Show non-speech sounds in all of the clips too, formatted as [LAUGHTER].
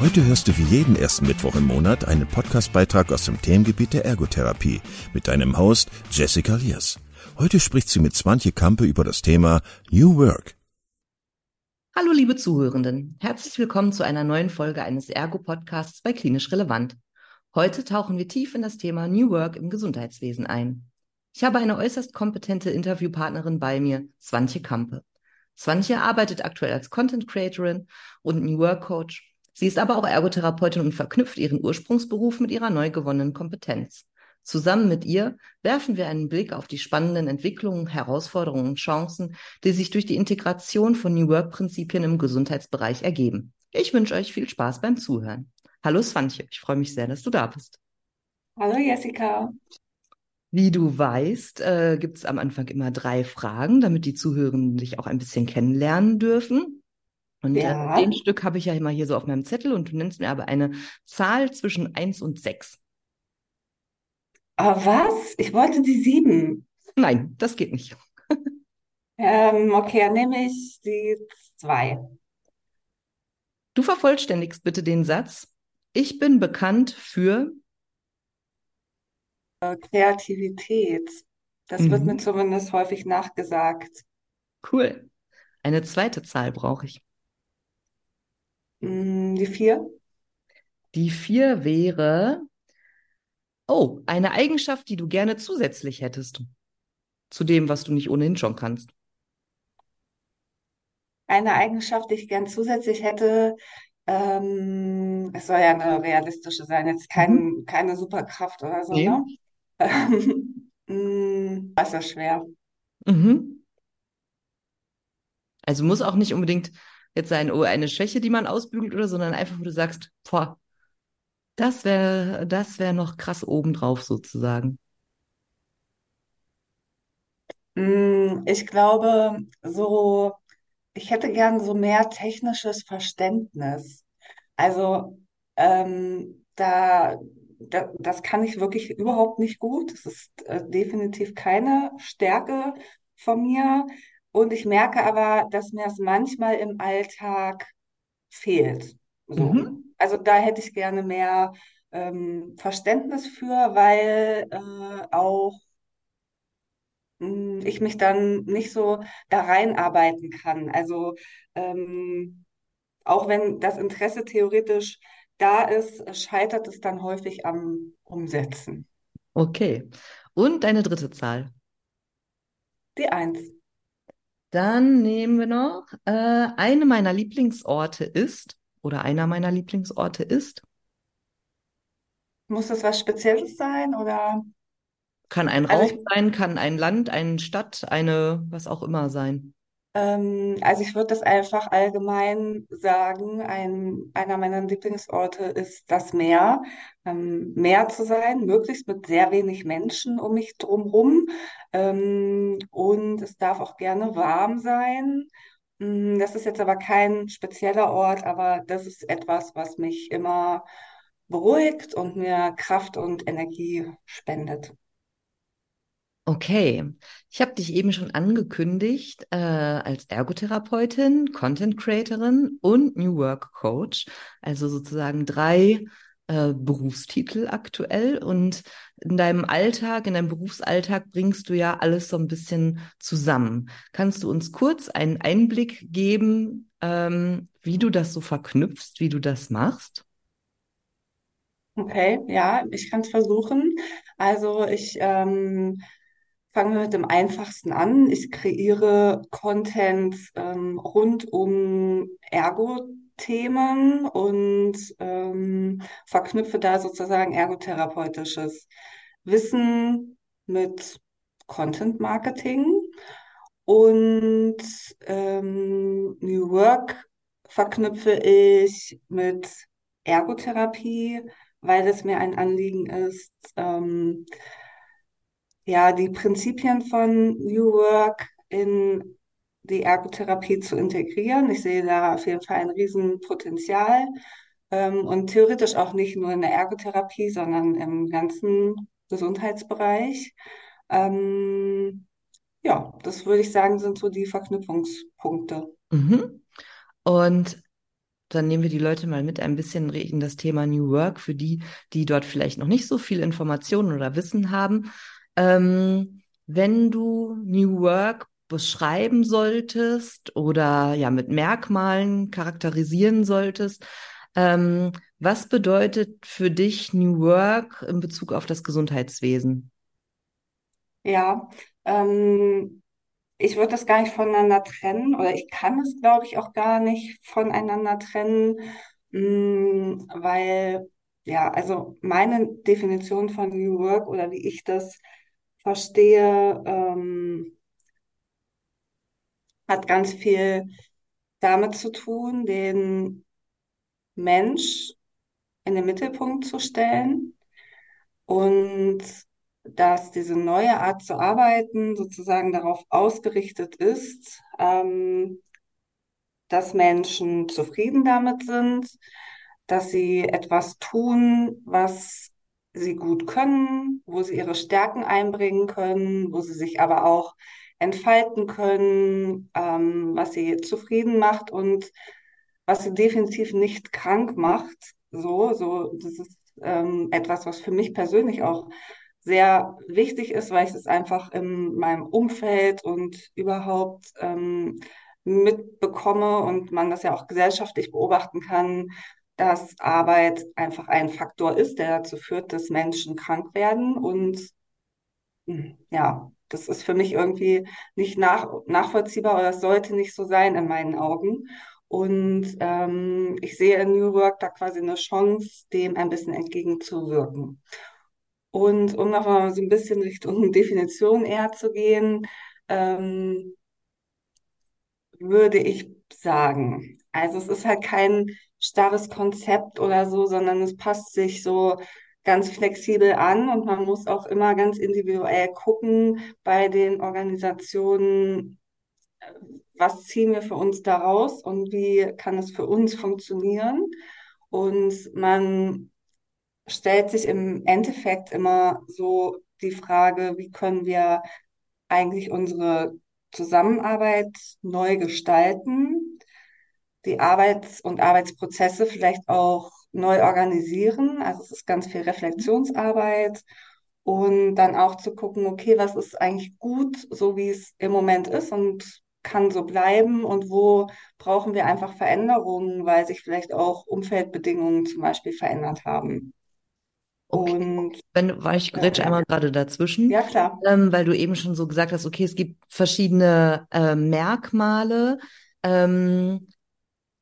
Heute hörst du wie jeden ersten Mittwoch im Monat einen Podcastbeitrag aus dem Themengebiet der Ergotherapie mit deinem Host Jessica Liers. Heute spricht sie mit Swantje Kampe über das Thema New Work. Hallo liebe Zuhörenden, herzlich willkommen zu einer neuen Folge eines Ergo-Podcasts bei Klinisch Relevant. Heute tauchen wir tief in das Thema New Work im Gesundheitswesen ein. Ich habe eine äußerst kompetente Interviewpartnerin bei mir, Swantje Kampe. Swantje arbeitet aktuell als Content Creatorin und New Work Coach Sie ist aber auch Ergotherapeutin und verknüpft ihren Ursprungsberuf mit ihrer neu gewonnenen Kompetenz. Zusammen mit ihr werfen wir einen Blick auf die spannenden Entwicklungen, Herausforderungen und Chancen, die sich durch die Integration von New Work-Prinzipien im Gesundheitsbereich ergeben. Ich wünsche euch viel Spaß beim Zuhören. Hallo Svantje, ich freue mich sehr, dass du da bist. Hallo Jessica. Wie du weißt, äh, gibt es am Anfang immer drei Fragen, damit die Zuhörenden dich auch ein bisschen kennenlernen dürfen. Und ja. äh, Stück habe ich ja immer hier so auf meinem Zettel und du nennst mir aber eine Zahl zwischen 1 und 6. Aber was? Ich wollte die 7. Nein, das geht nicht. ähm, okay, dann nehme ich die 2. Du vervollständigst bitte den Satz. Ich bin bekannt für äh, Kreativität. Das mhm. wird mir zumindest häufig nachgesagt. Cool. Eine zweite Zahl brauche ich. Mm, die vier? Die vier wäre, oh, eine Eigenschaft, die du gerne zusätzlich hättest zu dem, was du nicht ohnehin schon kannst. Eine Eigenschaft, die ich gern zusätzlich hätte, ähm, es soll ja eine realistische sein, jetzt kein, mhm. keine Superkraft oder so, nee. ne? [LAUGHS] mm, das ist schwer. Mhm. Also muss auch nicht unbedingt jetzt sein, oh, eine Schwäche, die man ausbügelt oder, sondern einfach, wo du sagst, boah, das wäre, das wäre noch krass obendrauf sozusagen. Mm, ich glaube, so, ich hätte gern so mehr technisches Verständnis. Also, ähm, da, da, das kann ich wirklich überhaupt nicht gut. Das ist äh, definitiv keine Stärke von mir. Und ich merke aber, dass mir es manchmal im Alltag fehlt. So. Mhm. Also da hätte ich gerne mehr ähm, Verständnis für, weil äh, auch mh, hm, ich mich dann nicht so da reinarbeiten kann. Also ähm, auch wenn das Interesse theoretisch da ist, scheitert es dann häufig am Umsetzen. Okay. Und deine dritte Zahl? Die Eins. Dann nehmen wir noch, äh, eine meiner Lieblingsorte ist, oder einer meiner Lieblingsorte ist. Muss das was Spezielles sein oder? Kann ein also Raum sein, kann ein Land, eine Stadt, eine, was auch immer sein. Ähm, also ich würde das einfach allgemein sagen. Ein, einer meiner Lieblingsorte ist das Meer. Ähm, Meer zu sein, möglichst mit sehr wenig Menschen um mich drumherum. Ähm, und es darf auch gerne warm sein. Mm, das ist jetzt aber kein spezieller Ort, aber das ist etwas, was mich immer beruhigt und mir Kraft und Energie spendet. Okay, ich habe dich eben schon angekündigt äh, als Ergotherapeutin, Content Creatorin und New Work Coach, also sozusagen drei äh, Berufstitel aktuell. Und in deinem Alltag, in deinem Berufsalltag bringst du ja alles so ein bisschen zusammen. Kannst du uns kurz einen Einblick geben, ähm, wie du das so verknüpfst, wie du das machst? Okay, ja, ich kann es versuchen. Also ich ähm, Fangen wir mit dem einfachsten an. Ich kreiere Content ähm, rund um Ergo-Themen und ähm, verknüpfe da sozusagen ergotherapeutisches Wissen mit Content Marketing. Und ähm, New Work verknüpfe ich mit Ergotherapie, weil es mir ein Anliegen ist, ähm, ja, die Prinzipien von New Work in die Ergotherapie zu integrieren. Ich sehe da auf jeden Fall ein Riesenpotenzial ähm, und theoretisch auch nicht nur in der Ergotherapie, sondern im ganzen Gesundheitsbereich. Ähm, ja, das würde ich sagen, sind so die Verknüpfungspunkte. Mhm. Und dann nehmen wir die Leute mal mit ein bisschen in das Thema New Work für die, die dort vielleicht noch nicht so viel Informationen oder Wissen haben. Ähm, wenn du New Work beschreiben solltest oder ja mit Merkmalen charakterisieren solltest, ähm, was bedeutet für dich New Work in Bezug auf das Gesundheitswesen? Ja, ähm, ich würde das gar nicht voneinander trennen oder ich kann es, glaube ich, auch gar nicht voneinander trennen, mh, weil, ja, also meine Definition von New Work oder wie ich das verstehe, ähm, hat ganz viel damit zu tun, den Mensch in den Mittelpunkt zu stellen und dass diese neue Art zu arbeiten sozusagen darauf ausgerichtet ist, ähm, dass Menschen zufrieden damit sind, dass sie etwas tun, was sie gut können, wo sie ihre Stärken einbringen können, wo sie sich aber auch entfalten können, ähm, was sie zufrieden macht und was sie definitiv nicht krank macht. So, so, das ist ähm, etwas, was für mich persönlich auch sehr wichtig ist, weil ich es einfach in meinem Umfeld und überhaupt ähm, mitbekomme und man das ja auch gesellschaftlich beobachten kann, dass Arbeit einfach ein Faktor ist, der dazu führt, dass Menschen krank werden. Und hm, ja, das ist für mich irgendwie nicht nach, nachvollziehbar oder sollte nicht so sein in meinen Augen. Und ähm, ich sehe in New Work da quasi eine Chance, dem ein bisschen entgegenzuwirken. Und um noch mal so ein bisschen Richtung [LAUGHS] Definition eher zu gehen, ähm, würde ich sagen. Also es ist halt kein starres Konzept oder so, sondern es passt sich so ganz flexibel an und man muss auch immer ganz individuell gucken bei den Organisationen, was ziehen wir für uns daraus und wie kann es für uns funktionieren. Und man stellt sich im Endeffekt immer so die Frage, wie können wir eigentlich unsere Zusammenarbeit neu gestalten, die Arbeits- und Arbeitsprozesse vielleicht auch neu organisieren. Also es ist ganz viel Reflexionsarbeit und dann auch zu gucken, okay, was ist eigentlich gut, so wie es im Moment ist und kann so bleiben und wo brauchen wir einfach Veränderungen, weil sich vielleicht auch Umfeldbedingungen zum Beispiel verändert haben. Okay, Und wenn weil ich ja, einmal gerade dazwischen, ja klar. ähm, weil du eben schon so gesagt hast, okay, es gibt verschiedene äh, Merkmale. Ähm,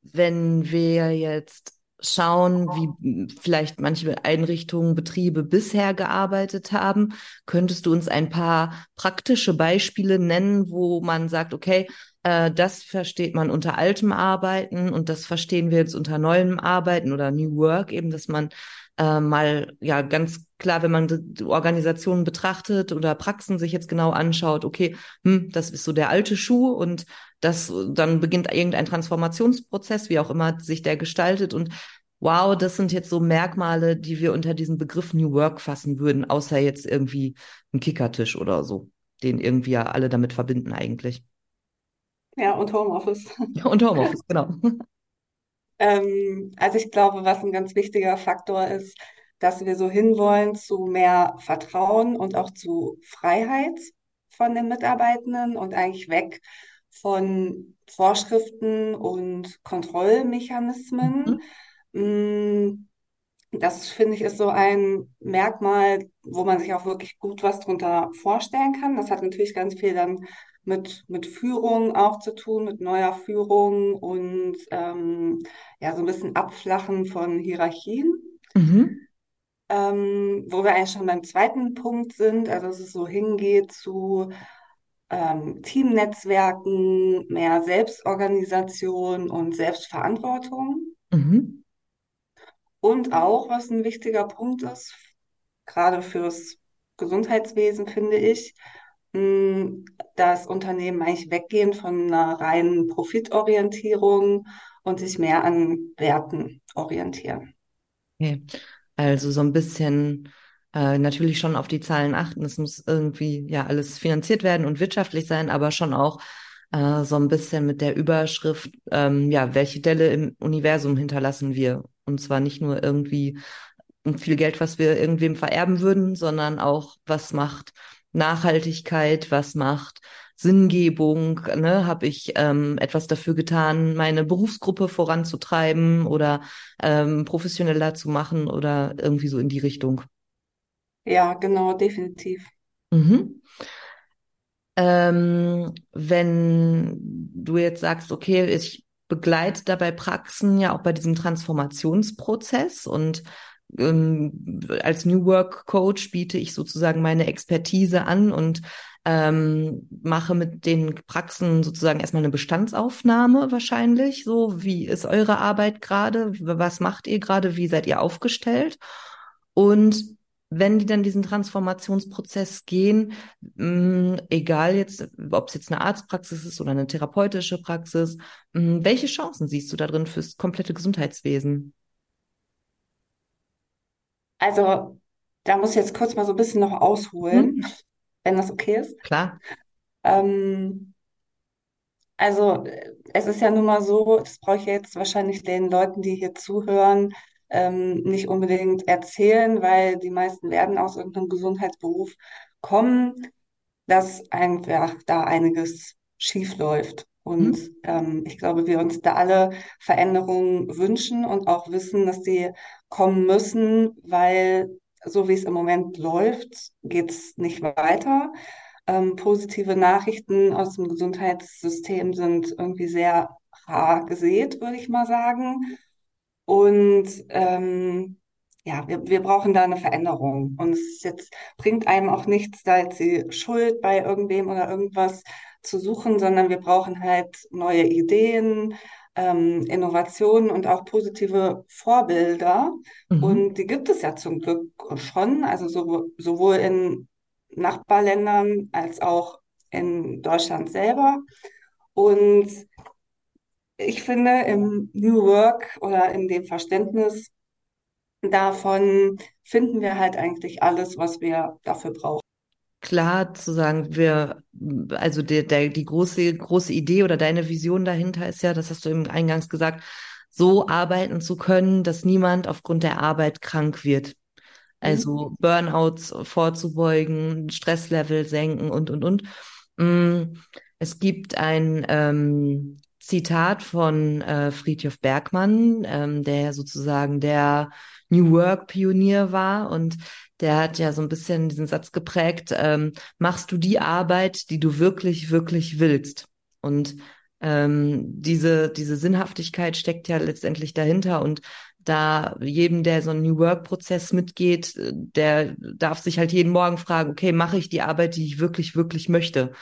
wenn wir jetzt schauen, wie vielleicht manche Einrichtungen, Betriebe bisher gearbeitet haben, könntest du uns ein paar praktische Beispiele nennen, wo man sagt, okay, äh, das versteht man unter altem Arbeiten und das verstehen wir jetzt unter neuem Arbeiten oder New Work, eben, dass man äh, mal ja ganz klar, wenn man die Organisationen betrachtet oder Praxen sich jetzt genau anschaut, okay, hm, das ist so der alte Schuh und das dann beginnt irgendein Transformationsprozess, wie auch immer sich der gestaltet und Wow, das sind jetzt so Merkmale, die wir unter diesen Begriff New Work fassen würden, außer jetzt irgendwie ein Kickertisch oder so, den irgendwie ja alle damit verbinden eigentlich. Ja, und Homeoffice. Und Homeoffice, genau. [LAUGHS] Ähm, also ich glaube, was ein ganz wichtiger Faktor ist, dass wir so hinwollen zu mehr Vertrauen und auch zu Freiheit von den Mitarbeitenden und eigentlich weg von Vorschriften und Kontrollmechanismen. Mhm. Mm, Das finde ich ist so ein Merkmal, wo man sich auch wirklich gut was drunter vorstellen kann. Das hat natürlich ganz viel dann mit, mit Führung auch zu tun, mit neuer Führung und ähm, ja, so ein bisschen Abflachen von Hierarchien. Mhm. Ähm, wo wir eigentlich schon beim zweiten Punkt sind, also dass es so hingeht zu ähm, Teamnetzwerken, mehr Selbstorganisation und Selbstverantwortung. Mhm. Und auch, was ein wichtiger Punkt ist, gerade fürs Gesundheitswesen, finde ich, mh, dass Unternehmen eigentlich weggehen von einer reinen Profitorientierung und sich mehr an Werten orientieren. Okay. Also so ein bisschen äh, natürlich schon auf die Zahlen achten. Es muss irgendwie ja alles finanziert werden und wirtschaftlich sein, aber schon auch äh, so ein bisschen mit der Überschrift, ähm, ja, welche Delle im Universum hinterlassen wir? Und zwar nicht nur irgendwie viel Geld, was wir irgendwem vererben würden, sondern auch, was macht Nachhaltigkeit, was macht Sinngebung, ne? Habe ich ähm, etwas dafür getan, meine Berufsgruppe voranzutreiben oder ähm, professioneller zu machen oder irgendwie so in die Richtung. Ja, genau, definitiv. Mhm. Ähm, wenn du jetzt sagst, okay, ich begleite dabei Praxen ja auch bei diesem Transformationsprozess und ähm, als New Work Coach biete ich sozusagen meine Expertise an und ähm, mache mit den Praxen sozusagen erstmal eine Bestandsaufnahme wahrscheinlich. So, wie ist eure Arbeit gerade? Was macht ihr gerade? Wie seid ihr aufgestellt? Und wenn die dann diesen Transformationsprozess gehen, mh, mm, egal jetzt, ob es jetzt eine Arztpraxis ist oder eine therapeutische Praxis, mh, welche Chancen siehst du da drin fürs komplette Gesundheitswesen? Also, da muss ich jetzt kurz mal so ein bisschen noch ausholen, Hm? Wenn das okay ist. Klar. Ähm, also, es ist ja nun mal so, das brauche ich jetzt wahrscheinlich den Leuten, die hier zuhören, ähm, nicht unbedingt erzählen, weil die meisten werden aus irgendeinem Gesundheitsberuf kommen, dass einfach da einiges schief läuft. Und ähm, ich glaube, wir uns da alle Veränderungen wünschen und auch wissen, dass sie kommen müssen, weil so wie es im Moment läuft, geht es nicht weiter. Ähm, positive Nachrichten aus dem Gesundheitssystem sind irgendwie sehr rar gesät, würde ich mal sagen. Und ähm, ja, wir, wir brauchen da eine Veränderung. Und es jetzt bringt einem auch nichts, da jetzt die Schuld bei irgendwem oder irgendwas zu suchen, sondern wir brauchen halt neue Ideen, ähm, Innovationen und auch positive Vorbilder. Mhm. Und die gibt es ja zum Glück schon, also so, sowohl in Nachbarländern als auch in Deutschland selber. Und ich finde, im New Work oder in dem Verständnis davon finden wir halt eigentlich alles, was wir dafür brauchen. Klar zu sagen, wir, also der, der, die große, große Idee oder deine Vision dahinter ist ja, das hast du eben eingangs gesagt, so arbeiten zu können, dass niemand aufgrund der Arbeit krank wird. Mhm. Also Burnouts vorzubeugen, Stresslevel senken und, und, und. Mm, Es gibt ein ähm, Zitat von äh, Friedhof Bergmann, ähm, der sozusagen der New Work-Pionier war und der hat ja so ein bisschen diesen Satz geprägt, ähm, machst du die Arbeit, die du wirklich, wirklich willst. Und ähm, diese, diese Sinnhaftigkeit steckt ja letztendlich dahinter und da jedem, der so einen New Work-Prozess mitgeht, der darf sich halt jeden Morgen fragen, okay, mache ich die Arbeit, die ich wirklich, wirklich möchte?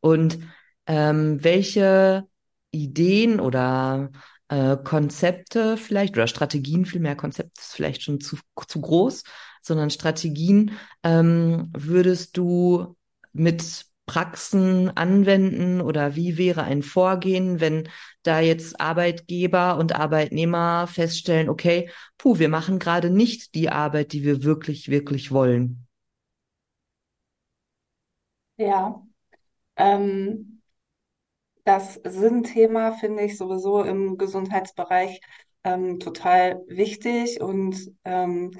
Und ähm, welche Ideen oder äh, Konzepte vielleicht oder Strategien, vielmehr Konzept ist vielleicht schon zu, zu groß, sondern Strategien ähm, würdest du mit Praxen anwenden oder wie wäre ein Vorgehen, wenn da jetzt Arbeitgeber und Arbeitnehmer feststellen, okay, puh, wir machen gerade nicht die Arbeit, die wir wirklich, wirklich wollen. Ja, ähm, das Sinnthema finde ich sowieso im Gesundheitsbereich ähm, total wichtig und ähm,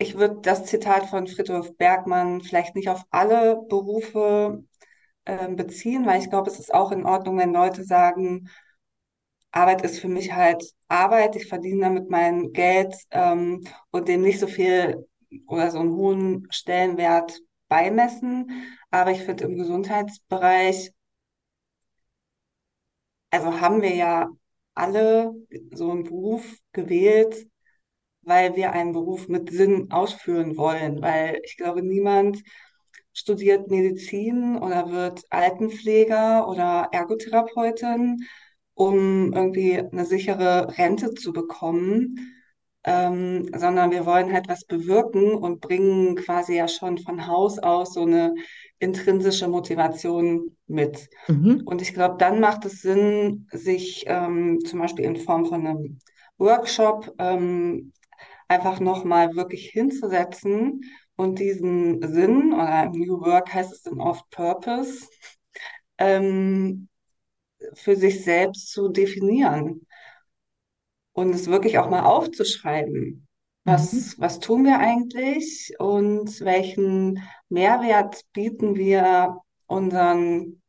ich würde das Zitat von Friedhof Bergmann vielleicht nicht auf alle Berufe ähm, beziehen, weil ich glaube, es ist auch in Ordnung, wenn Leute sagen, Arbeit ist für mich halt Arbeit, ich verdiene damit mein Geld ähm, und dem nicht so viel oder so einen hohen Stellenwert beimessen. Aber ich finde im Gesundheitsbereich, also haben wir ja alle so einen Beruf gewählt, weil wir einen Beruf mit Sinn ausführen wollen. Weil ich glaube, niemand studiert Medizin oder wird Altenpfleger oder Ergotherapeutin, um irgendwie eine sichere Rente zu bekommen, ähm, sondern wir wollen halt was bewirken und bringen quasi ja schon von Haus aus so eine intrinsische Motivation mit. Mhm. Und ich glaube, dann macht es Sinn, sich ähm, zum Beispiel in Form von einem Workshop ähm, einfach nochmal wirklich hinzusetzen und diesen Sinn, oder New Work heißt es dann oft Purpose, ähm, für sich selbst zu definieren und es wirklich auch mal aufzuschreiben. Mhm. Was, was tun wir eigentlich und welchen Mehrwert bieten wir unseren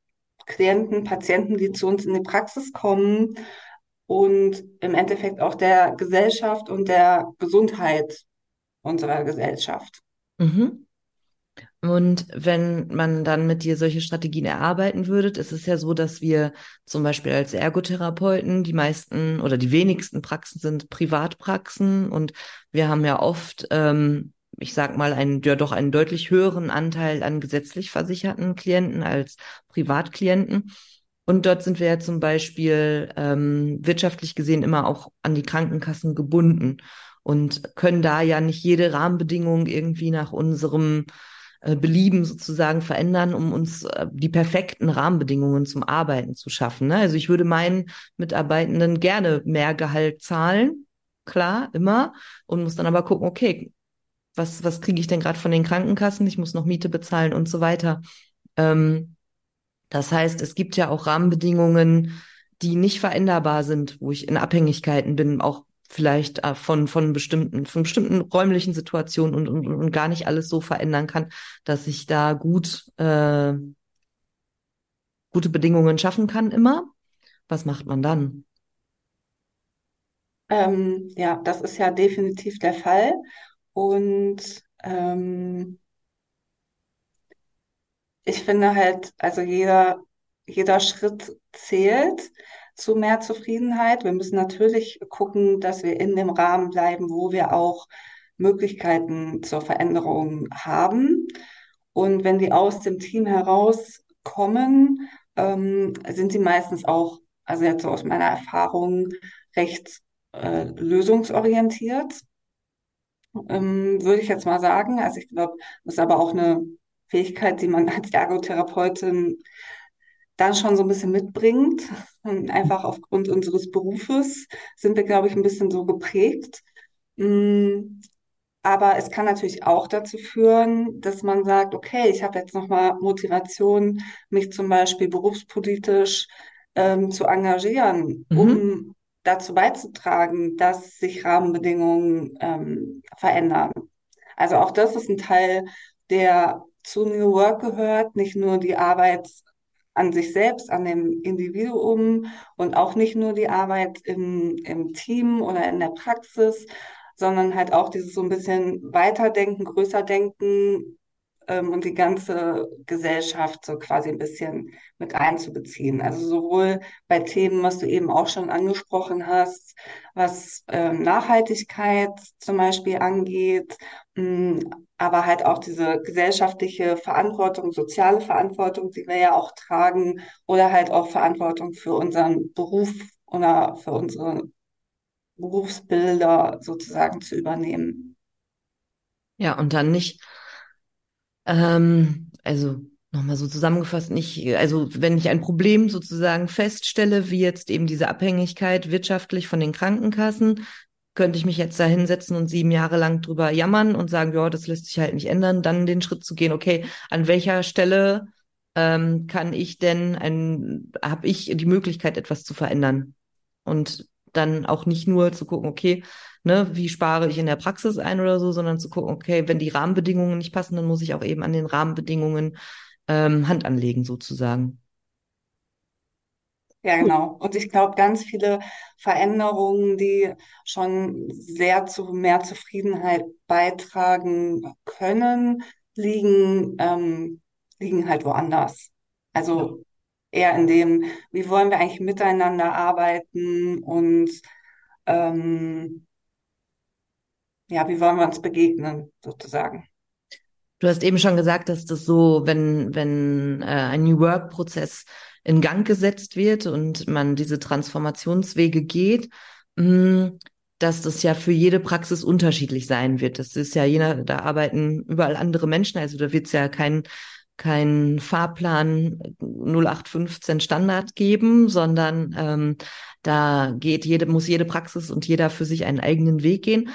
Klienten, Patienten, die zu uns in die Praxis kommen und im Endeffekt auch der Gesellschaft und der Gesundheit unserer Gesellschaft. Mhm. Und wenn man dann mit dir solche Strategien erarbeiten würde, ist es ja so, dass wir zum Beispiel als Ergotherapeuten die meisten oder die wenigsten Praxen sind Privatpraxen und wir haben ja oft, ähm, ich sag mal, einen, ja doch einen deutlich höheren Anteil an gesetzlich versicherten Klienten als Privatklienten. Und dort sind wir ja zum Beispiel ähm, wirtschaftlich gesehen immer auch an die Krankenkassen gebunden und können da ja nicht jede Rahmenbedingung irgendwie nach unserem äh, Belieben sozusagen verändern, um uns äh, die perfekten Rahmenbedingungen zum Arbeiten zu schaffen. Ne? Also ich würde meinen Mitarbeitenden gerne mehr Gehalt zahlen, klar, immer, und muss dann aber gucken, okay, was, was kriege ich denn gerade von den Krankenkassen? Ich muss noch Miete bezahlen und so weiter. Ähm, das heißt, es gibt ja auch Rahmenbedingungen, die nicht veränderbar sind, wo ich in Abhängigkeiten bin, auch vielleicht äh, von, von bestimmten, von bestimmten räumlichen Situationen und, und, und gar nicht alles so verändern kann, dass ich da gut, äh, gute Bedingungen schaffen kann immer. Was macht man dann? Ähm, ja, das ist ja definitiv der Fall. Und ähm, ich finde halt, also jeder, jeder Schritt zählt zu mehr Zufriedenheit. Wir müssen natürlich gucken, dass wir in dem Rahmen bleiben, wo wir auch Möglichkeiten zur Veränderung haben. Und wenn die aus dem Team herauskommen, ähm, sind sie meistens auch, also jetzt so aus meiner Erfahrung, recht äh, lösungsorientiert ähm, würde ich jetzt mal sagen. Also ich glaube, das ist aber auch eine Fähigkeit, die man als Ergotherapeutin dann schon so ein bisschen mitbringt. Und einfach aufgrund unseres Berufes sind wir, glaube ich, ein bisschen so geprägt. Mm, Aber es kann natürlich auch dazu führen, dass man sagt, okay, ich habe jetzt nochmal Motivation, mich zum Beispiel berufspolitisch ähm, zu engagieren, Mhm. um dazu beizutragen, dass sich Rahmenbedingungen ähm, verändern. Also auch das ist ein Teil, der zu New Work gehört, nicht nur die Arbeit an sich selbst, an dem Individuum und auch nicht nur die Arbeit im, im Team oder in der Praxis, sondern halt auch dieses so ein bisschen Weiterdenken, größer denken ähm, und die ganze Gesellschaft so quasi ein bisschen mit einzubeziehen. Also sowohl bei Themen, was du eben auch schon angesprochen hast, was ähm, Nachhaltigkeit zum Beispiel angeht, mh, aber halt auch diese gesellschaftliche Verantwortung, soziale Verantwortung, die wir ja auch tragen, oder halt auch Verantwortung für unseren Beruf oder für unsere Berufsbilder sozusagen zu übernehmen. Ja, und dann nicht Ähm, also nochmal so zusammengefasst, nicht, also wenn ich ein Problem sozusagen feststelle, wie jetzt eben diese Abhängigkeit wirtschaftlich von den Krankenkassen, könnte ich mich jetzt da hinsetzen und sieben Jahre lang drüber jammern und sagen, ja, das lässt sich halt nicht ändern, dann den Schritt zu gehen, okay, an welcher Stelle ähm, kann ich denn ein, habe ich die Möglichkeit, etwas zu verändern? Und dann auch nicht nur zu gucken, okay, ne, wie spare ich in der Praxis ein oder so, sondern zu gucken, okay, wenn die Rahmenbedingungen nicht passen, dann muss ich auch eben an den Rahmenbedingungen ähm, Hand anlegen, sozusagen. Ja, genau. Und ich glaube, ganz viele Veränderungen, die schon sehr zu mehr Zufriedenheit beitragen können, liegen, ähm, liegen halt woanders. Also eher in dem, wie wollen wir eigentlich miteinander arbeiten und ähm, ja, wie wollen wir uns begegnen, sozusagen. Du hast eben schon gesagt, dass das so, wenn, wenn äh, ein New Work-Prozess in Gang gesetzt wird und man diese Transformationswege geht, mh, dass das ja für jede Praxis unterschiedlich sein wird. Das ist ja jener, da arbeiten überall andere Menschen, also da wird es ja kein kein Fahrplan 0815 Standard geben, sondern ähm, da geht jede, muss jede Praxis und jeder für sich einen eigenen Weg gehen.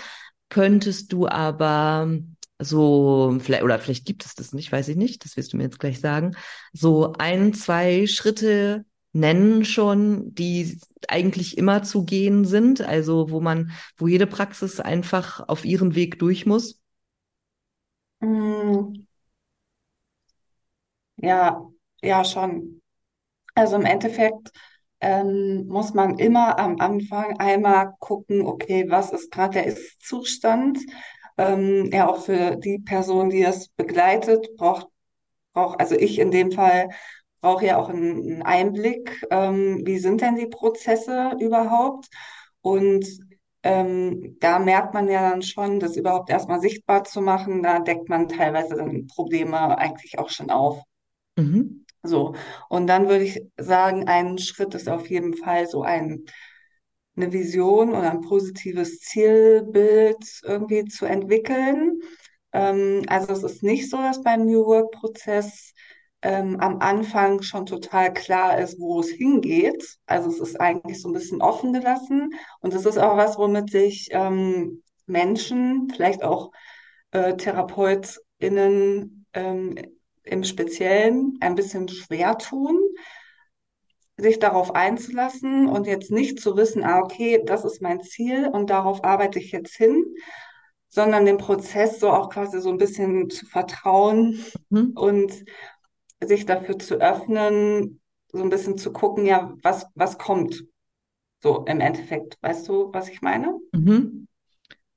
Könntest du aber so, vielleicht, oder vielleicht gibt es das nicht, weiß ich nicht, das wirst du mir jetzt gleich sagen, so ein, zwei Schritte nennen schon, die eigentlich immer zu gehen sind, also wo man, wo jede Praxis einfach auf ihren Weg durch muss? Mm, ja, ja, schon. Also im Endeffekt ähm, muss man immer am Anfang einmal gucken, okay, was ist gerade der Ist-Zustand? Ähm, ja, auch für die Person, die es begleitet, braucht, braucht, also ich in dem Fall brauche ja auch einen, einen Einblick, ähm, wie sind denn die Prozesse überhaupt? Und ähm, da merkt man ja dann schon, das überhaupt erstmal sichtbar zu machen, da deckt man teilweise dann Probleme eigentlich auch schon auf. Mhm. So, und dann würde ich sagen, ein Schritt ist auf jeden Fall so ein, eine Vision oder ein positives Zielbild irgendwie zu entwickeln. Ähm, also es ist nicht so, dass beim New Work-Prozess ähm, am Anfang schon total klar ist, wo es hingeht. Also es ist eigentlich so ein bisschen offen gelassen und es ist auch was, womit sich ähm, Menschen, vielleicht auch äh, TherapeutInnen ähm, im Speziellen ein bisschen schwer tun, sich darauf einzulassen und jetzt nicht zu wissen, ah, okay, das ist mein Ziel und darauf arbeite ich jetzt hin, sondern dem Prozess so auch quasi so ein bisschen zu vertrauen Mhm. und sich dafür zu öffnen, so ein bisschen zu gucken, ja, was, was kommt so im Endeffekt. Weißt du, was ich meine? Mhm.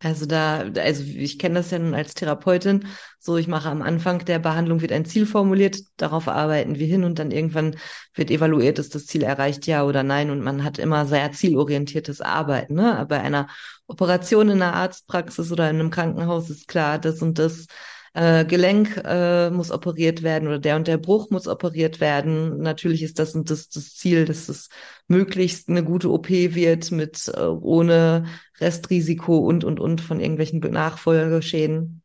Also da, also ich kenne das ja nun als Therapeutin. So, ich mache am Anfang der Behandlung wird ein Ziel formuliert, darauf arbeiten wir hin und dann irgendwann wird evaluiert, ist das Ziel erreicht, ja oder nein. Und man hat immer sehr zielorientiertes Arbeiten. Ne? Bei einer Operation in einer Arztpraxis oder in einem Krankenhaus ist klar, das und das äh, Gelenk äh, muss operiert werden oder der und der Bruch muss operiert werden. Natürlich ist das das das Ziel, dass es möglichst eine gute OP wird mit äh, ohne Restrisiko und und und von irgendwelchen Nachfolgeschäden.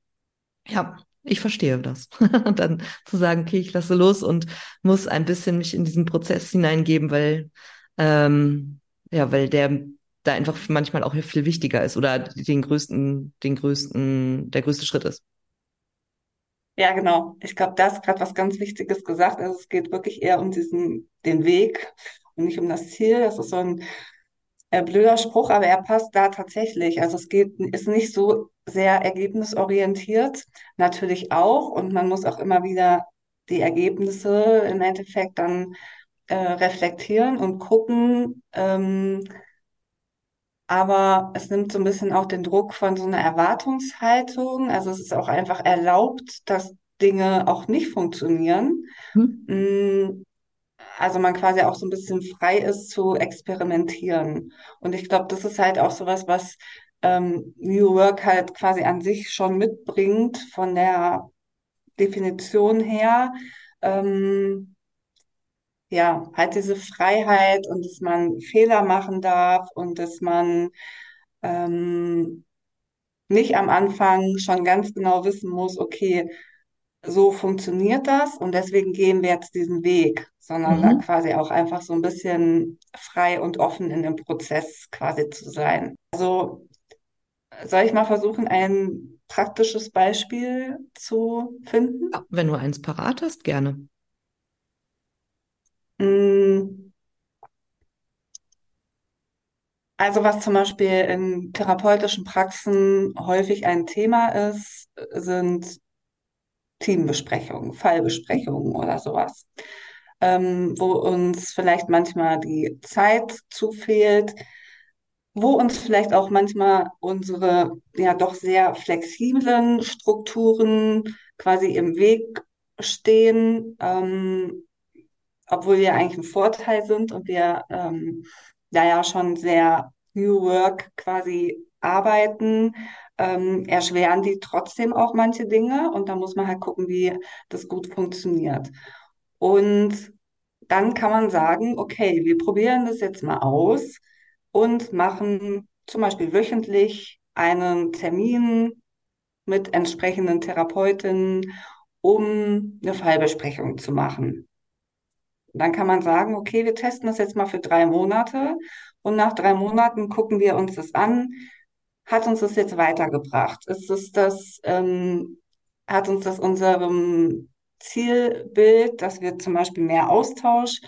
Ja, ich verstehe das. [LAUGHS] Und dann zu sagen, okay, ich lasse los und muss ein bisschen mich in diesen Prozess hineingeben, weil ähm, ja, weil der da einfach manchmal auch viel wichtiger ist oder den größten, den größten, der größte Schritt ist. Ja, genau. Ich glaube, da ist gerade was ganz Wichtiges gesagt. Also es geht wirklich eher um diesen, den Weg und nicht um das Ziel. Das ist so ein äh, blöder Spruch, aber er passt da tatsächlich. Also es geht, ist nicht so sehr ergebnisorientiert, natürlich auch. Und man muss auch immer wieder die Ergebnisse im Endeffekt dann äh, reflektieren und gucken. Ähm, aber es nimmt so ein bisschen auch den Druck von so einer Erwartungshaltung. Also es ist auch einfach erlaubt, dass Dinge auch nicht funktionieren. Hm? Mm, Also man quasi auch so ein bisschen frei ist zu experimentieren. Und ich glaube, das ist halt auch sowas, was ähm, New Work halt quasi an sich schon mitbringt von der Definition her. Ähm, ja, halt diese Freiheit und dass man Fehler machen darf und dass man ähm, nicht am Anfang schon ganz genau wissen muss, okay, so funktioniert das und deswegen gehen wir jetzt diesen Weg, sondern da Mhm. quasi auch einfach so ein bisschen frei und offen in dem Prozess quasi zu sein. Also soll ich mal versuchen, ein praktisches Beispiel zu finden? Ja, wenn du eins parat hast, gerne. Mm, Also was zum Beispiel in therapeutischen Praxen häufig ein Thema ist, sind Teambesprechungen, Fallbesprechungen oder sowas, ähm, wo uns vielleicht manchmal die Zeit zufehlt, wo uns vielleicht auch manchmal unsere ja doch sehr flexiblen Strukturen quasi im Weg stehen, ähm, obwohl wir eigentlich ein Vorteil sind und wir ähm, da ja schon sehr New Work quasi arbeiten, ähm, erschweren die trotzdem auch manche Dinge und da muss man halt gucken, wie das gut funktioniert. Und dann kann man sagen, okay, wir probieren das jetzt mal aus und machen zum Beispiel wöchentlich einen Termin mit entsprechenden Therapeutinnen, um eine Fallbesprechung zu machen. Dann kann man sagen, okay, wir testen das jetzt mal für drei Monate und nach drei Monaten gucken wir uns das an. Hat uns das jetzt weitergebracht? Ist es das, ähm, hat uns das unserem Zielbild, dass wir zum Beispiel mehr Austausch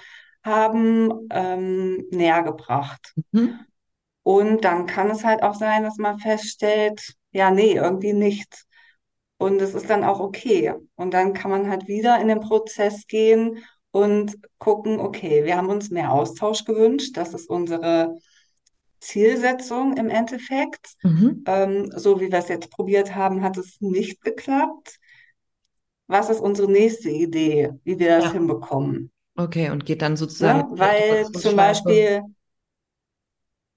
haben, ähm, näher gebracht? Mhm. Und dann kann es halt auch sein, dass man feststellt, ja, nee, irgendwie nicht. Und es ist dann auch okay. Und dann kann man halt wieder in den Prozess gehen und gucken, okay, wir haben uns mehr Austausch gewünscht. Das ist unsere Zielsetzung im Endeffekt. Mhm. Ähm, so wie wir es jetzt probiert haben, hat es nicht geklappt. Was ist unsere nächste Idee, wie wir das Ja. hinbekommen? Okay, und geht dann sozusagen Ne? in die Weil zum. Beispiel,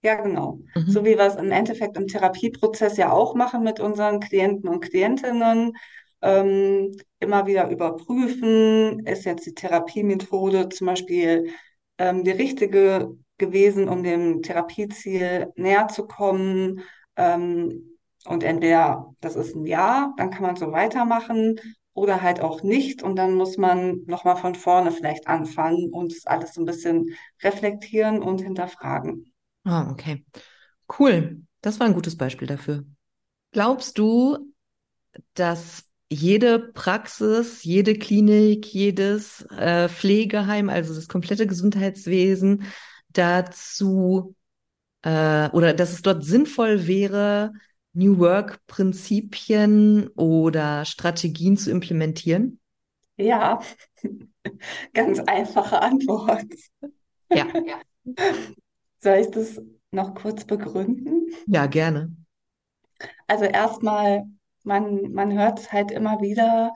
ja genau, so Mhm. wie wir es im Endeffekt im Therapieprozess ja auch machen mit unseren Klienten und Klientinnen, ähm, immer wieder überprüfen, ist jetzt die Therapiemethode zum Beispiel ähm, die richtige gewesen, um dem Therapieziel näher zu kommen. Ähm, und entweder das ist ein Ja, dann kann man so weitermachen oder halt auch nicht. Und dann muss man nochmal von vorne vielleicht anfangen und das alles so ein bisschen reflektieren und hinterfragen. Ah, okay. Cool. Das war ein gutes Beispiel dafür. Glaubst du, dass jede Praxis, jede Klinik, jedes äh, Pflegeheim, also das komplette Gesundheitswesen dazu äh, oder dass es dort sinnvoll wäre, New Work-Prinzipien oder Strategien zu implementieren? Ja, [LAUGHS] ganz einfache Antwort. Ja, [LAUGHS] Soll ich das noch kurz begründen? ja, gerne. Also erstmal, man, man hört halt immer wieder,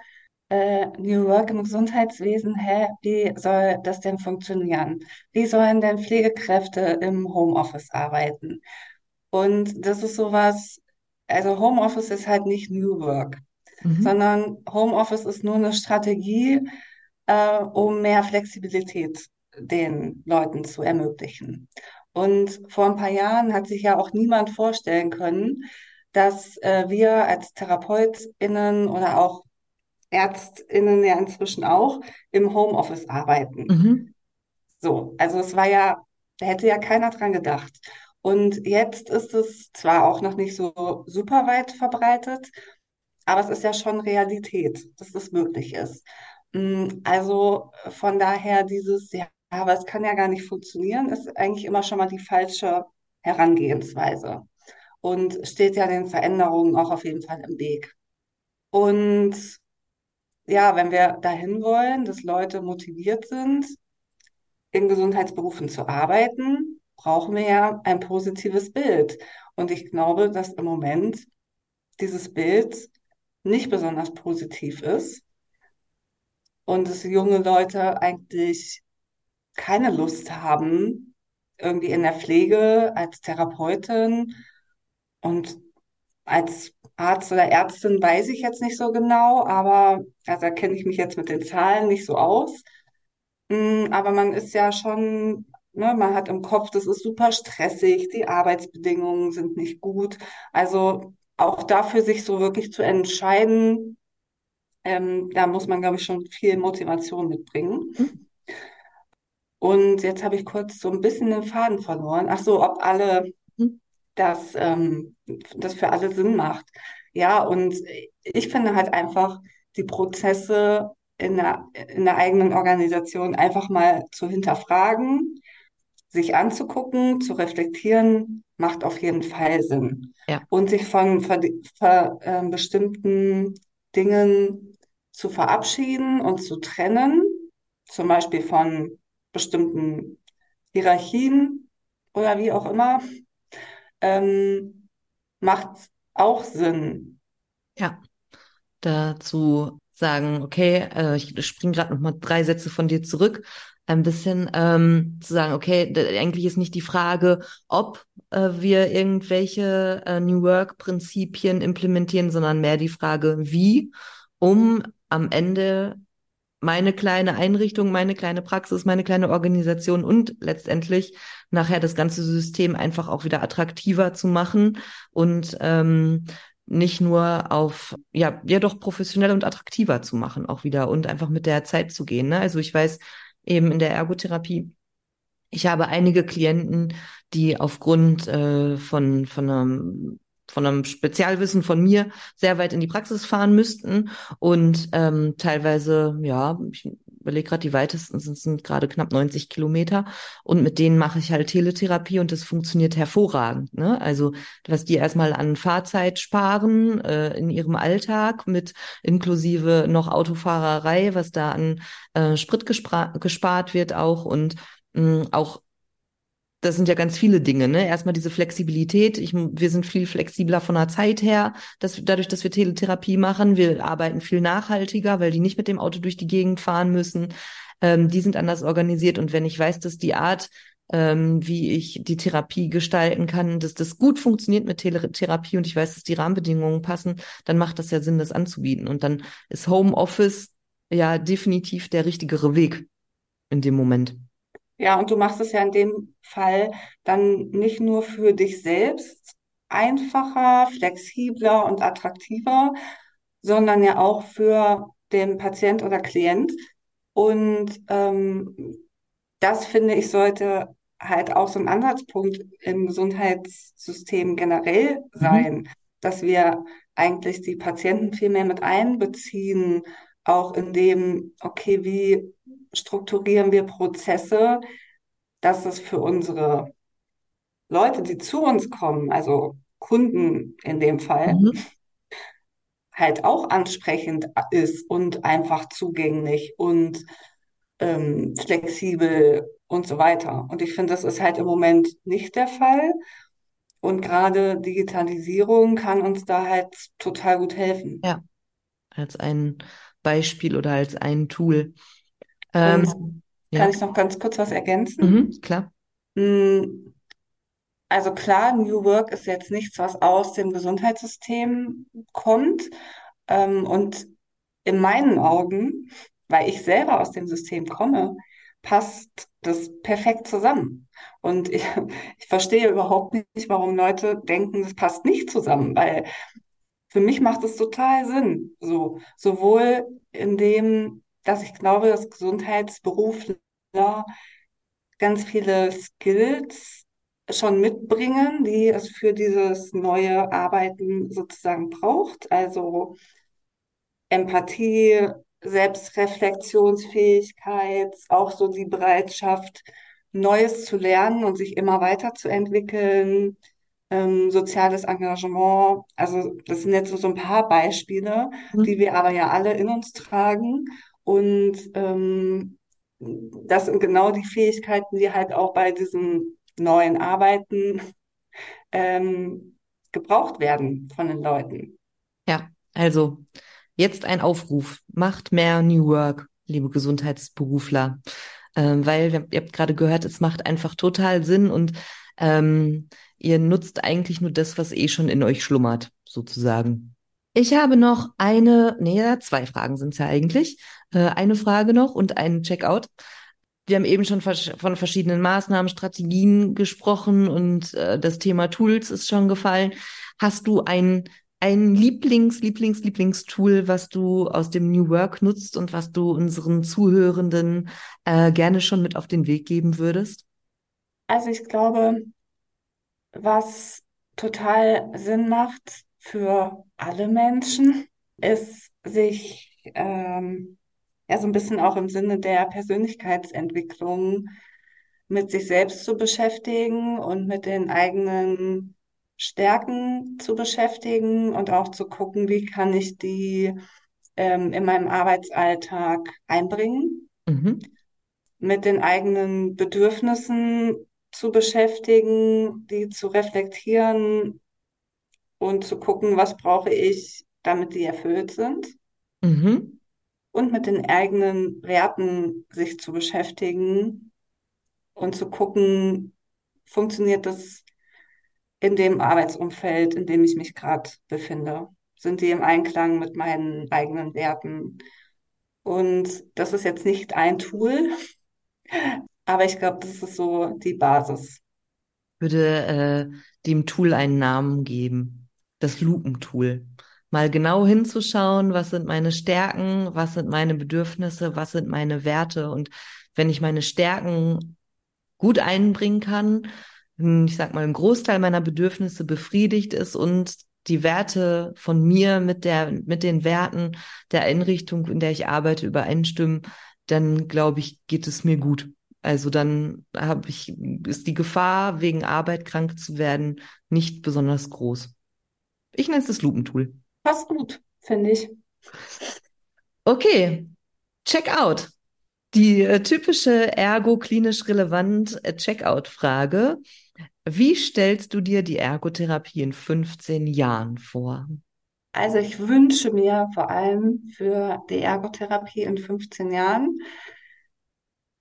äh, New Work im Gesundheitswesen, hä, wie soll das denn funktionieren? Wie sollen denn Pflegekräfte im Homeoffice arbeiten? Und das ist sowas, also Homeoffice ist halt nicht New Work, Mhm. sondern Homeoffice ist nur eine Strategie, äh, um mehr Flexibilität den Leuten zu ermöglichen. Und vor ein paar Jahren hat sich ja auch niemand vorstellen können, dass äh, wir als TherapeutInnen oder auch ÄrztInnen ja inzwischen auch im Homeoffice arbeiten. Mhm. So, also es war ja, da hätte ja keiner dran gedacht. Und jetzt ist es zwar auch noch nicht so super weit verbreitet, aber es ist ja schon Realität, dass das möglich ist. Mm, Also von daher dieses, ja, aber es kann ja gar nicht funktionieren, ist eigentlich immer schon mal die falsche Herangehensweise und steht ja den Veränderungen auch auf jeden Fall im Weg. Und ja, wenn wir dahin wollen, dass Leute motiviert sind, in Gesundheitsberufen zu arbeiten, brauchen wir ja ein positives Bild. Und ich glaube, dass im Moment dieses Bild nicht besonders positiv ist und dass junge Leute eigentlich keine Lust haben, irgendwie in der Pflege als Therapeutin und als Arzt oder Ärztin weiß ich jetzt nicht so genau, aber also da kenne ich mich jetzt mit den Zahlen nicht so aus. Mm, Aber man ist ja schon, ne, man hat im Kopf, das ist super stressig, die Arbeitsbedingungen sind nicht gut. Also auch dafür sich so wirklich zu entscheiden, ähm, da muss man, glaube ich, schon viel Motivation mitbringen. Mhm. Und jetzt habe ich kurz so ein bisschen den Faden verloren. Ach so, ob alle Mhm. Das, ähm, das für alle Sinn macht. Ja, und ich finde halt einfach die Prozesse in der, in der eigenen Organisation einfach mal zu hinterfragen, sich anzugucken, zu reflektieren, macht auf jeden Fall Sinn. Ja. Und sich von ver, ver, ähm, bestimmten Dingen zu verabschieden und zu trennen, zum Beispiel von bestimmten Hierarchien oder wie auch immer, ähm, macht auch Sinn. Ja, dazu sagen, okay, äh, ich springe gerade noch mal drei Sätze von dir zurück, ein bisschen ähm, zu sagen, okay, eigentlich ist nicht die Frage, ob äh, wir irgendwelche äh, New Work-Prinzipien implementieren, sondern mehr die Frage, wie, um am Ende meine kleine Einrichtung, meine kleine Praxis, meine kleine Organisation und letztendlich nachher das ganze System einfach auch wieder attraktiver zu machen und ähm, nicht nur auf, ja, ja doch professionell und attraktiver zu machen auch wieder und einfach mit der Zeit zu gehen. Ne? Also ich weiß eben in der Ergotherapie, ich habe einige Klienten, die aufgrund äh, von, von einem von einem Spezialwissen von mir sehr weit in die Praxis fahren müssten und ähm, teilweise, ja, ich überlege gerade, die weitesten sind, sind gerade knapp 90 Kilometer und mit denen mache ich halt Teletherapie und das funktioniert hervorragend. Ne? Also was die erstmal an Fahrzeit sparen äh, in ihrem Alltag mit inklusive noch Autofahrerei, was da an äh, Sprit gespart wird auch und mh, auch das sind ja ganz viele Dinge, ne? Erstmal diese Flexibilität. Ich, wir sind viel flexibler von der Zeit her, dass, dadurch, dass wir Teletherapie machen. Wir arbeiten viel nachhaltiger, weil die nicht mit dem Auto durch die Gegend fahren müssen. Ähm, die sind anders organisiert. Und wenn ich weiß, dass die Art, ähm, wie ich die Therapie gestalten kann, dass das gut funktioniert mit Teletherapie und ich weiß, dass die Rahmenbedingungen passen, dann macht das ja Sinn, das anzubieten. Und dann ist Homeoffice ja definitiv der richtigere Weg in dem Moment. Ja, und du machst es ja in dem Fall dann nicht nur für dich selbst einfacher, flexibler und attraktiver, sondern ja auch für den Patient oder Klient. Und ähm, das finde ich sollte halt auch so ein Ansatzpunkt im Gesundheitssystem generell Mhm. sein, dass wir eigentlich die Patienten viel mehr mit einbeziehen, auch in dem, okay, wie strukturieren wir Prozesse, dass es für unsere Leute, die zu uns kommen, also Kunden in dem Fall, Mhm. halt auch ansprechend ist und einfach zugänglich und ähm, flexibel und so weiter. Und ich finde, das ist halt im Moment nicht der Fall. Und gerade Digitalisierung kann uns da halt total gut helfen. Ja, als ein Beispiel oder als ein Tool. Ähm, kann ja, ich noch ganz kurz was ergänzen? mhm, klar. Mm, Also klar, New Work ist jetzt nichts, was aus dem Gesundheitssystem kommt. Ähm, und in meinen Augen, weil ich selber aus dem System komme, passt das perfekt zusammen. Und ich, [LAUGHS] ich verstehe überhaupt nicht, warum Leute denken, das passt nicht zusammen, weil für mich macht es total Sinn. So, sowohl in dem, dass ich glaube, dass Gesundheitsberufler ganz viele Skills schon mitbringen, die es für dieses neue Arbeiten sozusagen braucht. Also Empathie, Selbstreflexionsfähigkeit, auch so die Bereitschaft, Neues zu lernen und sich immer weiterzuentwickeln, ähm, soziales Engagement. Also das sind jetzt so, ein paar Beispiele, die Mhm. wir aber ja alle in uns tragen. Und ähm, das sind genau die Fähigkeiten, die halt auch bei diesem neuen Arbeiten ähm, gebraucht werden von den Leuten. Ja, also jetzt ein Aufruf. Macht mehr New Work, liebe Gesundheitsberufler. Ähm, weil ihr habt gerade gehört, es macht einfach total Sinn und ähm, ihr nutzt eigentlich nur das, was eh schon in euch schlummert, sozusagen. Ich habe noch eine, nee, zwei Fragen sind es ja eigentlich. Äh, eine Frage noch und einen Checkout. Wir haben eben schon von verschiedenen Maßnahmen, Strategien gesprochen und äh, das Thema Tools ist schon gefallen. Hast du ein, ein Lieblings, Lieblings, Lieblingstool, was du aus dem New Work nutzt und was du unseren Zuhörenden äh, gerne schon mit auf den Weg geben würdest? Also ich glaube, was total Sinn macht für alle Menschen, ist sich ähm, ja so ein bisschen auch im Sinne der Persönlichkeitsentwicklung mit sich selbst zu beschäftigen und mit den eigenen Stärken zu beschäftigen und auch zu gucken, wie kann ich die ähm, in meinem Arbeitsalltag einbringen, Mhm. mit den eigenen Bedürfnissen zu beschäftigen, die zu reflektieren und zu gucken, was brauche ich, damit die erfüllt sind. Mhm. Und mit den eigenen Werten sich zu beschäftigen und zu gucken, funktioniert das in dem Arbeitsumfeld, in dem ich mich gerade befinde? Sind die im Einklang mit meinen eigenen Werten? Und das ist jetzt nicht ein Tool, [LAUGHS] aber ich glaube, das ist so die Basis. Würde äh, dem Tool einen Namen geben. Das Lupentool. Mal genau hinzuschauen, was sind meine Stärken, was sind meine Bedürfnisse, was sind meine Werte. Und wenn ich meine Stärken gut einbringen kann, ich sag mal, ein Großteil meiner Bedürfnisse befriedigt ist und die Werte von mir mit der, mit den Werten der Einrichtung, in der ich arbeite, übereinstimmen, dann glaube ich, geht es mir gut. Also dann habe ich, ist die Gefahr, wegen Arbeit krank zu werden, nicht besonders groß. Ich nenne es das Lupentool. Passt gut, finde ich. Okay, check out. Die äh, typische ergo-klinisch relevant äh, Checkout-Frage. Wie stellst du dir die Ergotherapie in 15 Jahren vor? Also ich wünsche mir vor allem für die Ergotherapie in 15 Jahren,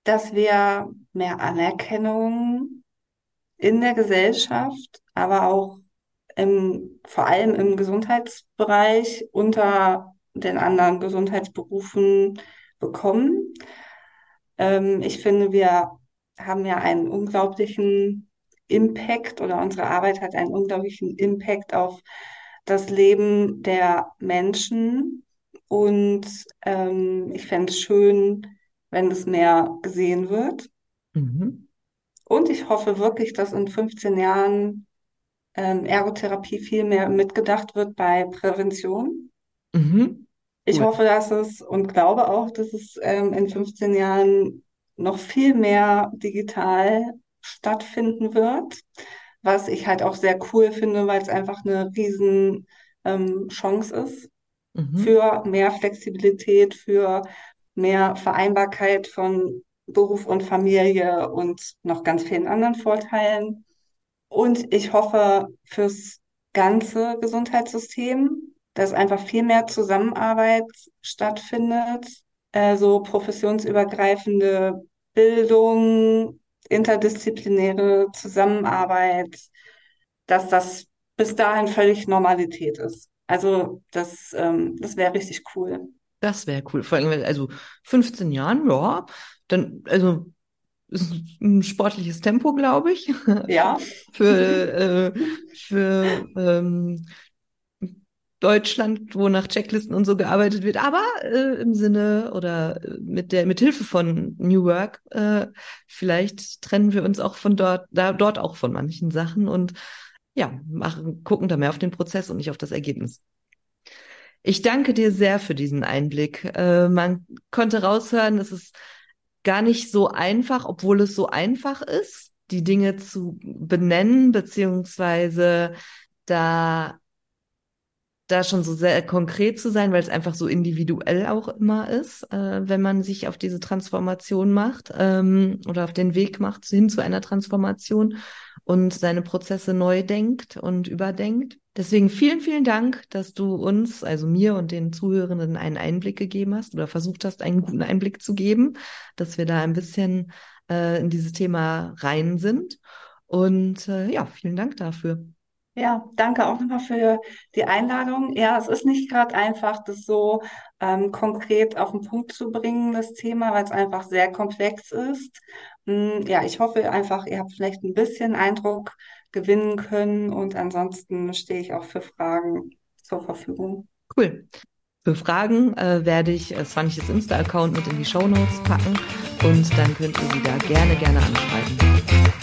dass wir mehr Anerkennung in der Gesellschaft, aber auch im, vor allem im Gesundheitsbereich unter den anderen Gesundheitsberufen bekommen. Ähm, ich finde, wir haben ja einen unglaublichen Impact oder unsere Arbeit hat einen unglaublichen Impact auf das Leben der Menschen. Und ähm, ich fände es schön, wenn es mehr gesehen wird. Mhm. Und ich hoffe wirklich, dass in 15 Jahren ähm, Ergotherapie viel mehr mitgedacht wird bei Prävention. Mhm. Ich Cool. hoffe, dass es und glaube auch, dass es ähm, in 15 Jahren noch viel mehr digital stattfinden wird, was ich halt auch sehr cool finde, weil es einfach eine riesen ähm, Chance ist Mhm. für mehr Flexibilität, für mehr Vereinbarkeit von Beruf und Familie und noch ganz vielen anderen Vorteilen. Und ich hoffe fürs ganze Gesundheitssystem, dass einfach viel mehr Zusammenarbeit stattfindet, äh, so professionsübergreifende Bildung, interdisziplinäre Zusammenarbeit, dass das bis dahin völlig Normalität ist. Also das, ähm, das wäre richtig cool. Das wäre cool. Vor allem, also 15 Jahren, ja, dann, also ein sportliches Tempo, glaube ich, Ja, [LAUGHS] für, äh, für ähm, Deutschland, wo nach Checklisten und so gearbeitet wird, aber äh, im Sinne oder äh, mit der mit Hilfe von New Work äh, vielleicht trennen wir uns auch von dort, da dort auch von manchen Sachen und ja, machen, gucken da mehr auf den Prozess und nicht auf das Ergebnis. Ich danke dir sehr für diesen Einblick. Äh, man konnte raushören, es ist gar nicht so einfach, obwohl es so einfach ist, die Dinge zu benennen, beziehungsweise da da schon so sehr konkret zu sein, weil es einfach so individuell auch immer ist, äh, wenn man sich auf diese Transformation macht ähm, oder auf den Weg macht hin zu einer Transformation und seine Prozesse neu denkt und überdenkt. Deswegen vielen, vielen Dank, dass du uns, also mir und den Zuhörenden einen Einblick gegeben hast oder versucht hast, einen guten Einblick zu geben, dass wir da ein bisschen äh, in dieses Thema rein sind. Und äh, ja, vielen Dank dafür. Ja, danke auch nochmal für die Einladung. Ja, es ist nicht gerade einfach, das so ähm, konkret auf den Punkt zu bringen, das Thema, weil es einfach sehr komplex ist. Mm, ja, ich hoffe einfach, ihr habt vielleicht ein bisschen Eindruck gewinnen können und ansonsten stehe ich auch für Fragen zur Verfügung. Cool. Für Fragen äh, werde ich äh, Svanches Insta-Account mit in die Show Notes packen und dann könnt ihr sie da gerne, gerne anschreiben.